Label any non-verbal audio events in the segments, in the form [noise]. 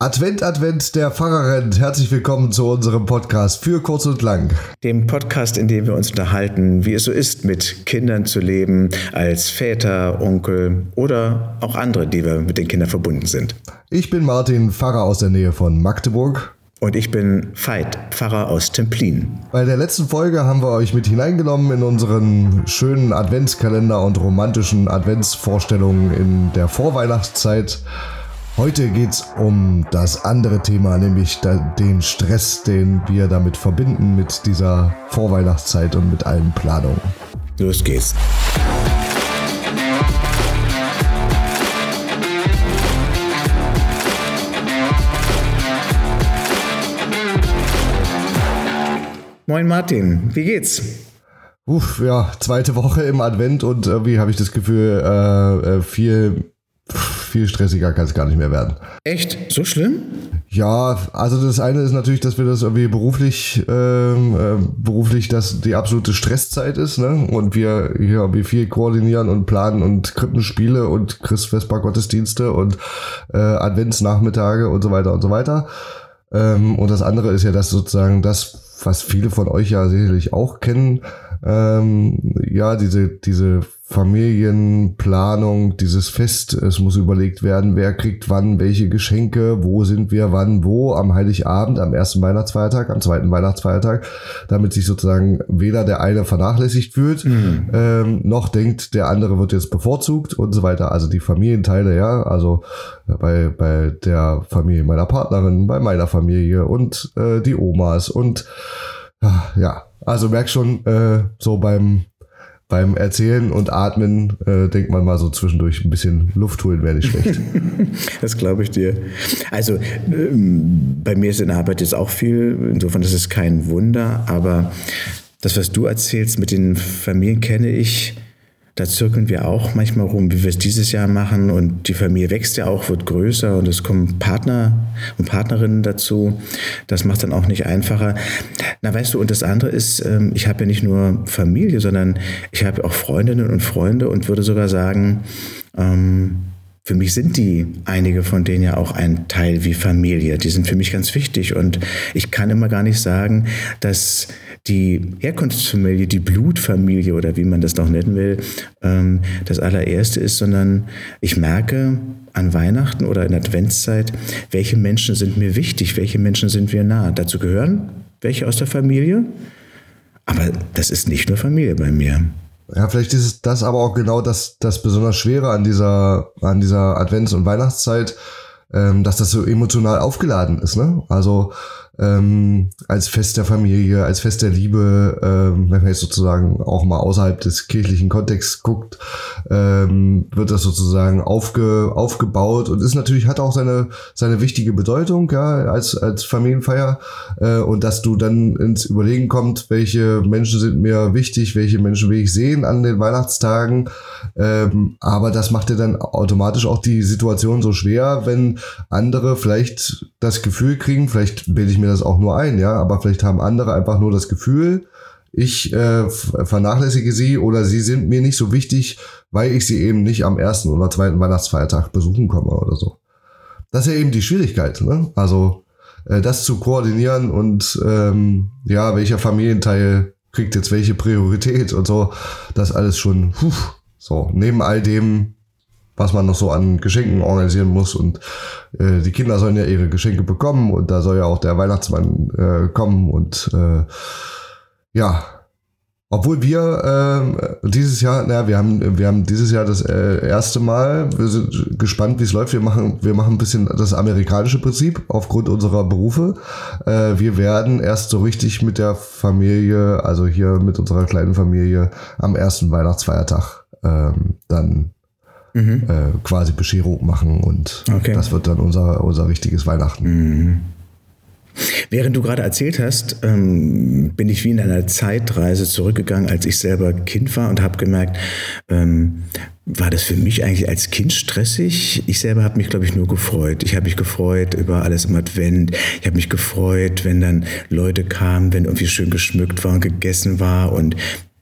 Advent, Advent, der Pfarrer rennt. Herzlich willkommen zu unserem Podcast für kurz und lang. Dem Podcast, in dem wir uns unterhalten, wie es so ist, mit Kindern zu leben, als Väter, Onkel oder auch andere, die wir mit den Kindern verbunden sind. Ich bin Martin, Pfarrer aus der Nähe von Magdeburg. Und ich bin Veit, Pfarrer aus Templin. Bei der letzten Folge haben wir euch mit hineingenommen in unseren schönen Adventskalender und romantischen Adventsvorstellungen in der Vorweihnachtszeit. Heute geht es um das andere Thema, nämlich den Stress, den wir damit verbinden mit dieser Vorweihnachtszeit und mit allen Planungen. Los geht's. Moin Martin, wie geht's? Uff, ja, zweite Woche im Advent und irgendwie habe ich das Gefühl, äh, äh viel viel stressiger kann es gar nicht mehr werden. Echt? So schlimm? Ja, also das eine ist natürlich, dass wir das irgendwie beruflich, ähm, äh, beruflich das die absolute Stresszeit ist, ne? Und wir hier irgendwie viel koordinieren und planen und Krippenspiele und Christvesper-Gottesdienste und äh, Adventsnachmittage und so weiter und so weiter. Ähm, und das andere ist ja, dass sozusagen das, was viele von euch ja sicherlich auch kennen, ähm, ja, diese, diese Familienplanung, dieses Fest, es muss überlegt werden, wer kriegt wann welche Geschenke, wo sind wir wann wo, am Heiligabend, am ersten Weihnachtsfeiertag, am zweiten Weihnachtsfeiertag, damit sich sozusagen weder der eine vernachlässigt fühlt, mhm. ähm, noch denkt, der andere wird jetzt bevorzugt und so weiter. Also die Familienteile, ja, also bei, bei der Familie meiner Partnerin, bei meiner Familie und äh, die Omas und ja, also merk schon, äh, so beim beim Erzählen und Atmen äh, denkt man mal so zwischendurch ein bisschen Luft holen wäre nicht schlecht. [laughs] das glaube ich dir. Also ähm, bei mir ist in der Arbeit jetzt auch viel, insofern ist es kein Wunder, aber das, was du erzählst mit den Familien, kenne ich da zirkeln wir auch manchmal rum, wie wir es dieses Jahr machen. Und die Familie wächst ja auch, wird größer und es kommen Partner und Partnerinnen dazu. Das macht dann auch nicht einfacher. Na, weißt du, und das andere ist, ähm, ich habe ja nicht nur Familie, sondern ich habe auch Freundinnen und Freunde und würde sogar sagen, ähm, für mich sind die einige von denen ja auch ein Teil wie Familie. Die sind für mich ganz wichtig und ich kann immer gar nicht sagen, dass die Herkunftsfamilie, die Blutfamilie oder wie man das noch nennen will, ähm, das allererste ist, sondern ich merke an Weihnachten oder in Adventszeit, welche Menschen sind mir wichtig, welche Menschen sind mir nah. Dazu gehören welche aus der Familie, aber das ist nicht nur Familie bei mir. Ja, vielleicht ist das aber auch genau das, das besonders Schwere an dieser, an dieser Advents- und Weihnachtszeit, ähm, dass das so emotional aufgeladen ist. Ne? Also ähm, als Fest der Familie, als Fest der Liebe, ähm, wenn man jetzt sozusagen auch mal außerhalb des kirchlichen Kontexts guckt, ähm, wird das sozusagen aufge, aufgebaut und ist natürlich, hat auch seine, seine wichtige Bedeutung, ja, als, als Familienfeier. Äh, und dass du dann ins Überlegen kommt, welche Menschen sind mir wichtig, welche Menschen will ich sehen an den Weihnachtstagen. Ähm, aber das macht dir dann automatisch auch die Situation so schwer, wenn andere vielleicht das Gefühl kriegen, vielleicht bilde ich mir mir das auch nur ein, ja, aber vielleicht haben andere einfach nur das Gefühl, ich äh, vernachlässige sie oder sie sind mir nicht so wichtig, weil ich sie eben nicht am ersten oder zweiten Weihnachtsfeiertag besuchen komme oder so. Das ist ja eben die Schwierigkeit, ne? Also äh, das zu koordinieren und ähm, ja, welcher Familienteil kriegt jetzt welche Priorität und so, das alles schon puh, so neben all dem was man noch so an Geschenken organisieren muss. Und äh, die Kinder sollen ja ihre Geschenke bekommen und da soll ja auch der Weihnachtsmann äh, kommen. Und äh, ja, obwohl wir äh, dieses Jahr, naja, wir haben, wir haben dieses Jahr das äh, erste Mal, wir sind gespannt, wie es läuft. Wir machen, wir machen ein bisschen das amerikanische Prinzip aufgrund unserer Berufe. Äh, wir werden erst so richtig mit der Familie, also hier mit unserer kleinen Familie, am ersten Weihnachtsfeiertag ähm, dann mhm. äh, quasi Bescherung machen und okay. das wird dann unser, unser richtiges Weihnachten. Mhm. Während du gerade erzählt hast, ähm, bin ich wie in einer Zeitreise zurückgegangen, als ich selber Kind war und habe gemerkt, ähm, war das für mich eigentlich als Kind stressig? Ich selber habe mich, glaube ich, nur gefreut. Ich habe mich gefreut über alles im Advent. Ich habe mich gefreut, wenn dann Leute kamen, wenn irgendwie schön geschmückt war und gegessen war und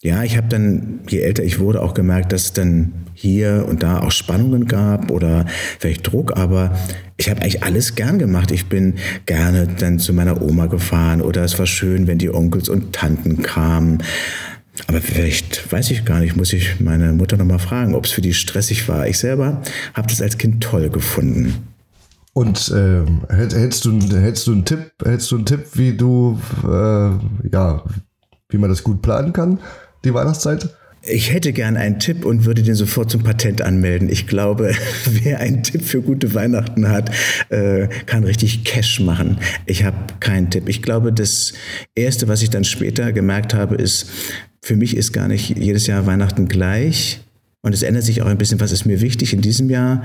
ja, ich habe dann, je älter ich wurde, auch gemerkt, dass es dann hier und da auch Spannungen gab oder vielleicht Druck, aber ich habe eigentlich alles gern gemacht. Ich bin gerne dann zu meiner Oma gefahren oder es war schön, wenn die Onkels und Tanten kamen. Aber vielleicht weiß ich gar nicht, muss ich meine Mutter nochmal fragen, ob es für die stressig war. Ich selber habe das als Kind toll gefunden. Und ähm, hättest, du, hättest du einen Tipp, hättest du einen Tipp, wie du äh, ja, wie man das gut planen kann? Die Weihnachtszeit? Ich hätte gern einen Tipp und würde den sofort zum Patent anmelden. Ich glaube, [laughs] wer einen Tipp für gute Weihnachten hat, äh, kann richtig Cash machen. Ich habe keinen Tipp. Ich glaube, das Erste, was ich dann später gemerkt habe, ist, für mich ist gar nicht jedes Jahr Weihnachten gleich. Und es ändert sich auch ein bisschen, was ist mir wichtig in diesem Jahr.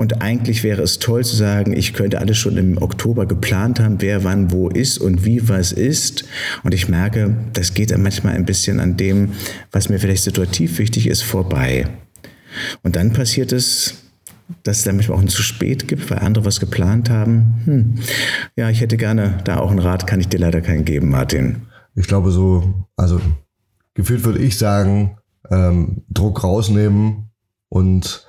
Und eigentlich wäre es toll zu sagen, ich könnte alles schon im Oktober geplant haben, wer wann wo ist und wie was ist. Und ich merke, das geht dann manchmal ein bisschen an dem, was mir vielleicht situativ wichtig ist, vorbei. Und dann passiert es, dass es dann manchmal auch ein zu spät gibt, weil andere was geplant haben. Hm. Ja, ich hätte gerne da auch einen Rat, kann ich dir leider keinen geben, Martin. Ich glaube so, also gefühlt würde ich sagen, ähm, Druck rausnehmen und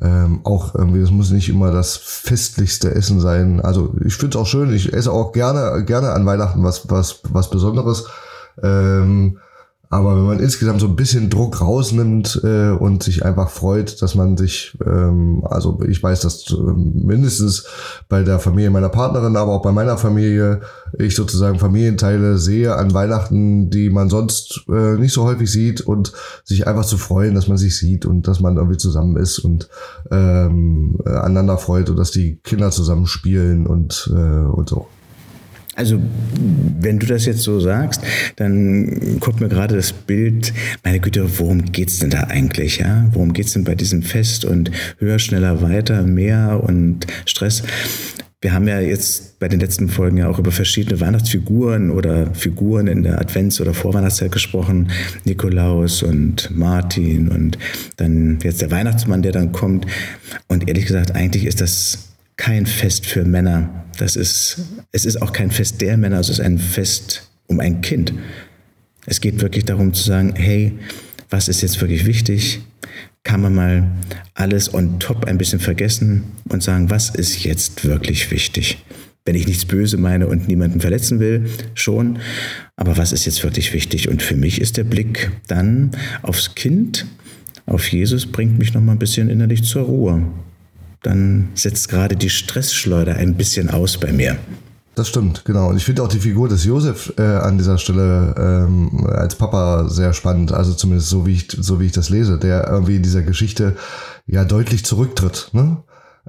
ähm, auch irgendwie, es muss nicht immer das festlichste Essen sein. Also ich finde es auch schön, ich esse auch gerne, gerne an Weihnachten was, was, was Besonderes. Ähm, aber wenn man insgesamt so ein bisschen Druck rausnimmt äh, und sich einfach freut, dass man sich, ähm, also ich weiß, dass äh, mindestens bei der Familie meiner Partnerin, aber auch bei meiner Familie, ich sozusagen Familienteile sehe an Weihnachten, die man sonst äh, nicht so häufig sieht und sich einfach zu freuen, dass man sich sieht und dass man irgendwie zusammen ist und ähm, äh, aneinander freut und dass die Kinder zusammen spielen und, äh, und so. Also, wenn du das jetzt so sagst, dann kommt mir gerade das Bild, meine Güte, worum geht's denn da eigentlich? Ja? Worum geht's denn bei diesem Fest und höher, schneller, weiter, mehr und Stress? Wir haben ja jetzt bei den letzten Folgen ja auch über verschiedene Weihnachtsfiguren oder Figuren in der Advents- oder Vorweihnachtszeit gesprochen. Nikolaus und Martin und dann jetzt der Weihnachtsmann, der dann kommt. Und ehrlich gesagt, eigentlich ist das kein Fest für Männer. Das ist, es ist auch kein Fest der Männer, es ist ein Fest um ein Kind. Es geht wirklich darum zu sagen, hey, was ist jetzt wirklich wichtig? Kann man mal alles on top ein bisschen vergessen und sagen, was ist jetzt wirklich wichtig? Wenn ich nichts böse meine und niemanden verletzen will, schon. Aber was ist jetzt wirklich wichtig? Und für mich ist der Blick dann aufs Kind, auf Jesus, bringt mich nochmal ein bisschen innerlich zur Ruhe dann setzt gerade die Stressschleuder ein bisschen aus bei mir. Das stimmt, genau. Und ich finde auch die Figur des Josef äh, an dieser Stelle ähm, als Papa sehr spannend. Also zumindest so wie ich so wie ich das lese, der irgendwie in dieser Geschichte ja deutlich zurücktritt. Ne?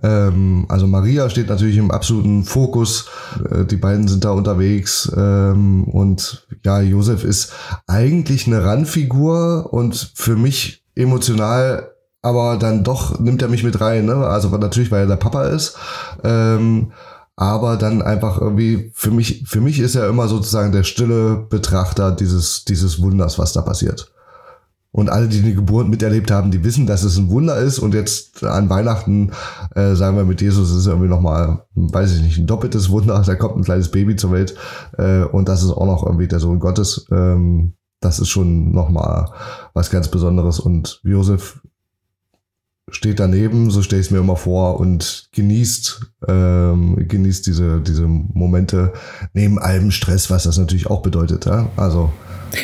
Ähm, also Maria steht natürlich im absoluten Fokus. Äh, die beiden sind da unterwegs ähm, und ja, Josef ist eigentlich eine Randfigur und für mich emotional aber dann doch nimmt er mich mit rein, ne? Also natürlich, weil er der Papa ist. Ähm, aber dann einfach irgendwie, für mich, für mich ist er immer sozusagen der stille Betrachter dieses, dieses Wunders, was da passiert. Und alle, die die Geburt miterlebt haben, die wissen, dass es ein Wunder ist. Und jetzt an Weihnachten, äh, sagen wir mit Jesus, ist irgendwie nochmal, weiß ich nicht, ein doppeltes Wunder. Da kommt ein kleines Baby zur Welt. Äh, und das ist auch noch irgendwie der Sohn Gottes. Ähm, das ist schon nochmal was ganz Besonderes. Und Josef steht daneben, so stelle ich es mir immer vor, und genießt, ähm, genießt diese, diese Momente neben allem Stress, was das natürlich auch bedeutet. Ja? Also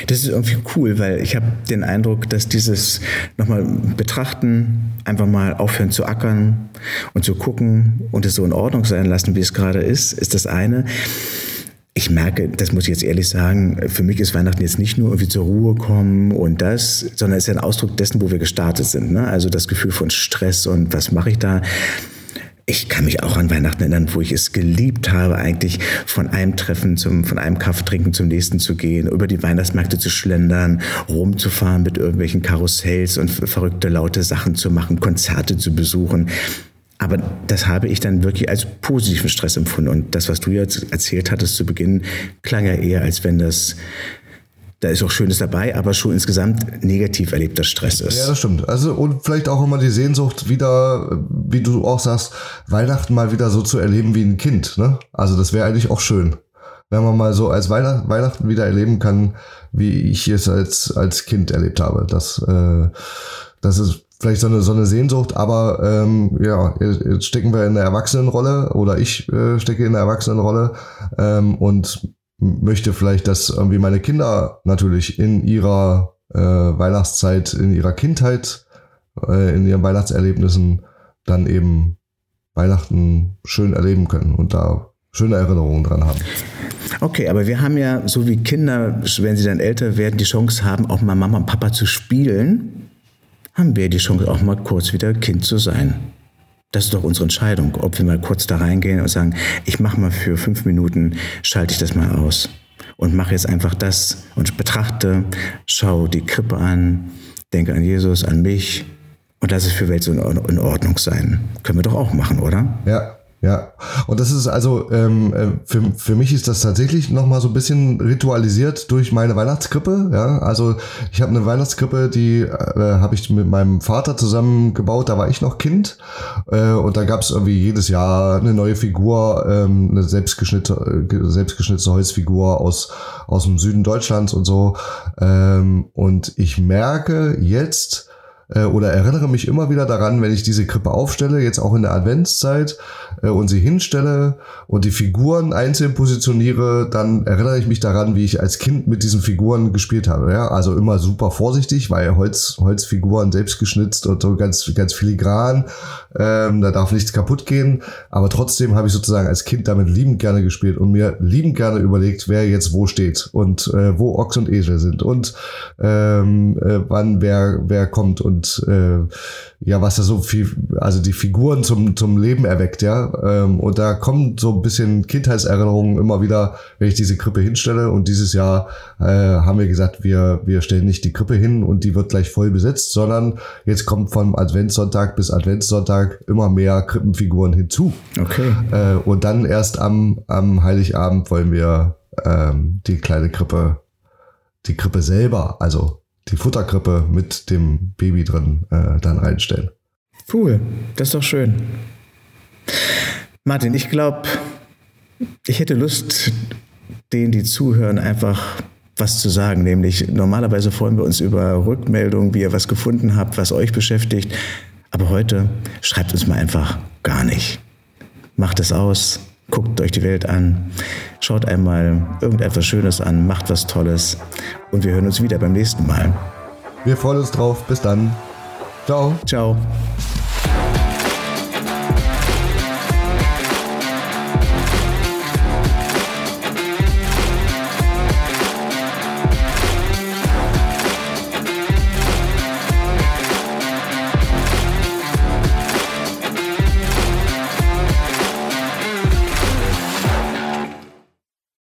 das ist irgendwie cool, weil ich habe den Eindruck, dass dieses nochmal betrachten, einfach mal aufhören zu ackern und zu gucken und es so in Ordnung sein lassen, wie es gerade ist, ist das eine ich merke, das muss ich jetzt ehrlich sagen, für mich ist Weihnachten jetzt nicht nur irgendwie zur Ruhe kommen und das, sondern es ist ein Ausdruck dessen, wo wir gestartet sind. Ne? Also das Gefühl von Stress und was mache ich da? Ich kann mich auch an Weihnachten erinnern, wo ich es geliebt habe, eigentlich von einem Treffen zum, von einem Kaffee trinken zum nächsten zu gehen, über die Weihnachtsmärkte zu schlendern, rumzufahren mit irgendwelchen Karussells und verrückte laute Sachen zu machen, Konzerte zu besuchen. Aber das habe ich dann wirklich als positiven Stress empfunden. Und das, was du jetzt erzählt hattest zu Beginn, klang ja eher, als wenn das da ist auch Schönes dabei, aber schon insgesamt negativ erlebter Stress ist. Ja, das stimmt. Also und vielleicht auch immer die Sehnsucht wieder, wie du auch sagst, Weihnachten mal wieder so zu erleben wie ein Kind. Ne? Also das wäre eigentlich auch schön. wenn man mal so als Weihnacht, Weihnachten wieder erleben kann, wie ich es als, als Kind erlebt habe. Das, äh, das ist vielleicht so eine, so eine Sehnsucht, aber ähm, ja, jetzt stecken wir in der Erwachsenenrolle oder ich äh, stecke in der Erwachsenenrolle ähm, und möchte vielleicht, dass irgendwie meine Kinder natürlich in ihrer äh, Weihnachtszeit, in ihrer Kindheit, äh, in ihren Weihnachtserlebnissen dann eben Weihnachten schön erleben können und da schöne Erinnerungen dran haben. Okay, aber wir haben ja, so wie Kinder, wenn sie dann älter werden, die Chance haben, auch mal Mama und Papa zu spielen, haben wir die Chance, auch mal kurz wieder Kind zu sein. Das ist doch unsere Entscheidung, ob wir mal kurz da reingehen und sagen, ich mache mal für fünf Minuten, schalte ich das mal aus und mache jetzt einfach das und betrachte, schau die Krippe an, denke an Jesus, an mich und lass es für Welt so in Ordnung sein. Können wir doch auch machen, oder? Ja, ja, und das ist also, ähm, äh, für, für mich ist das tatsächlich nochmal so ein bisschen ritualisiert durch meine Weihnachtskrippe. Ja, also ich habe eine Weihnachtskrippe, die äh, habe ich mit meinem Vater zusammen gebaut, da war ich noch Kind. Äh, und da gab es irgendwie jedes Jahr eine neue Figur, ähm, eine selbstgeschnittene, selbstgeschnittene Holzfigur aus, aus dem Süden Deutschlands und so. Ähm, und ich merke jetzt, oder erinnere mich immer wieder daran, wenn ich diese Krippe aufstelle, jetzt auch in der Adventszeit äh, und sie hinstelle und die Figuren einzeln positioniere, dann erinnere ich mich daran, wie ich als Kind mit diesen Figuren gespielt habe. Ja? Also immer super vorsichtig, weil Holz, Holzfiguren selbst geschnitzt und so ganz, ganz filigran. Ähm, da darf nichts kaputt gehen. Aber trotzdem habe ich sozusagen als Kind damit liebend gerne gespielt und mir liebend gerne überlegt, wer jetzt wo steht und äh, wo Ochs und Esel sind und ähm, äh, wann wer, wer kommt und und äh, ja, was da so viel, also die Figuren zum, zum Leben erweckt, ja. Ähm, und da kommen so ein bisschen Kindheitserinnerungen immer wieder, wenn ich diese Krippe hinstelle. Und dieses Jahr äh, haben wir gesagt, wir, wir stellen nicht die Krippe hin und die wird gleich voll besetzt, sondern jetzt kommt vom Adventssonntag bis Adventssonntag immer mehr Krippenfiguren hinzu. Okay. Äh, und dann erst am, am Heiligabend wollen wir ähm, die kleine Krippe, die Krippe selber, also die Futterkrippe mit dem Baby drin äh, dann reinstellen. Cool, das ist doch schön. Martin, ich glaube, ich hätte Lust, denen, die zuhören, einfach was zu sagen. Nämlich, normalerweise freuen wir uns über Rückmeldungen, wie ihr was gefunden habt, was euch beschäftigt. Aber heute schreibt uns mal einfach gar nicht. Macht es aus, guckt euch die Welt an, schaut einmal irgendetwas Schönes an, macht was Tolles und wir hören uns wieder beim nächsten Mal. Wir freuen uns drauf. Bis dann. Ciao. Ciao.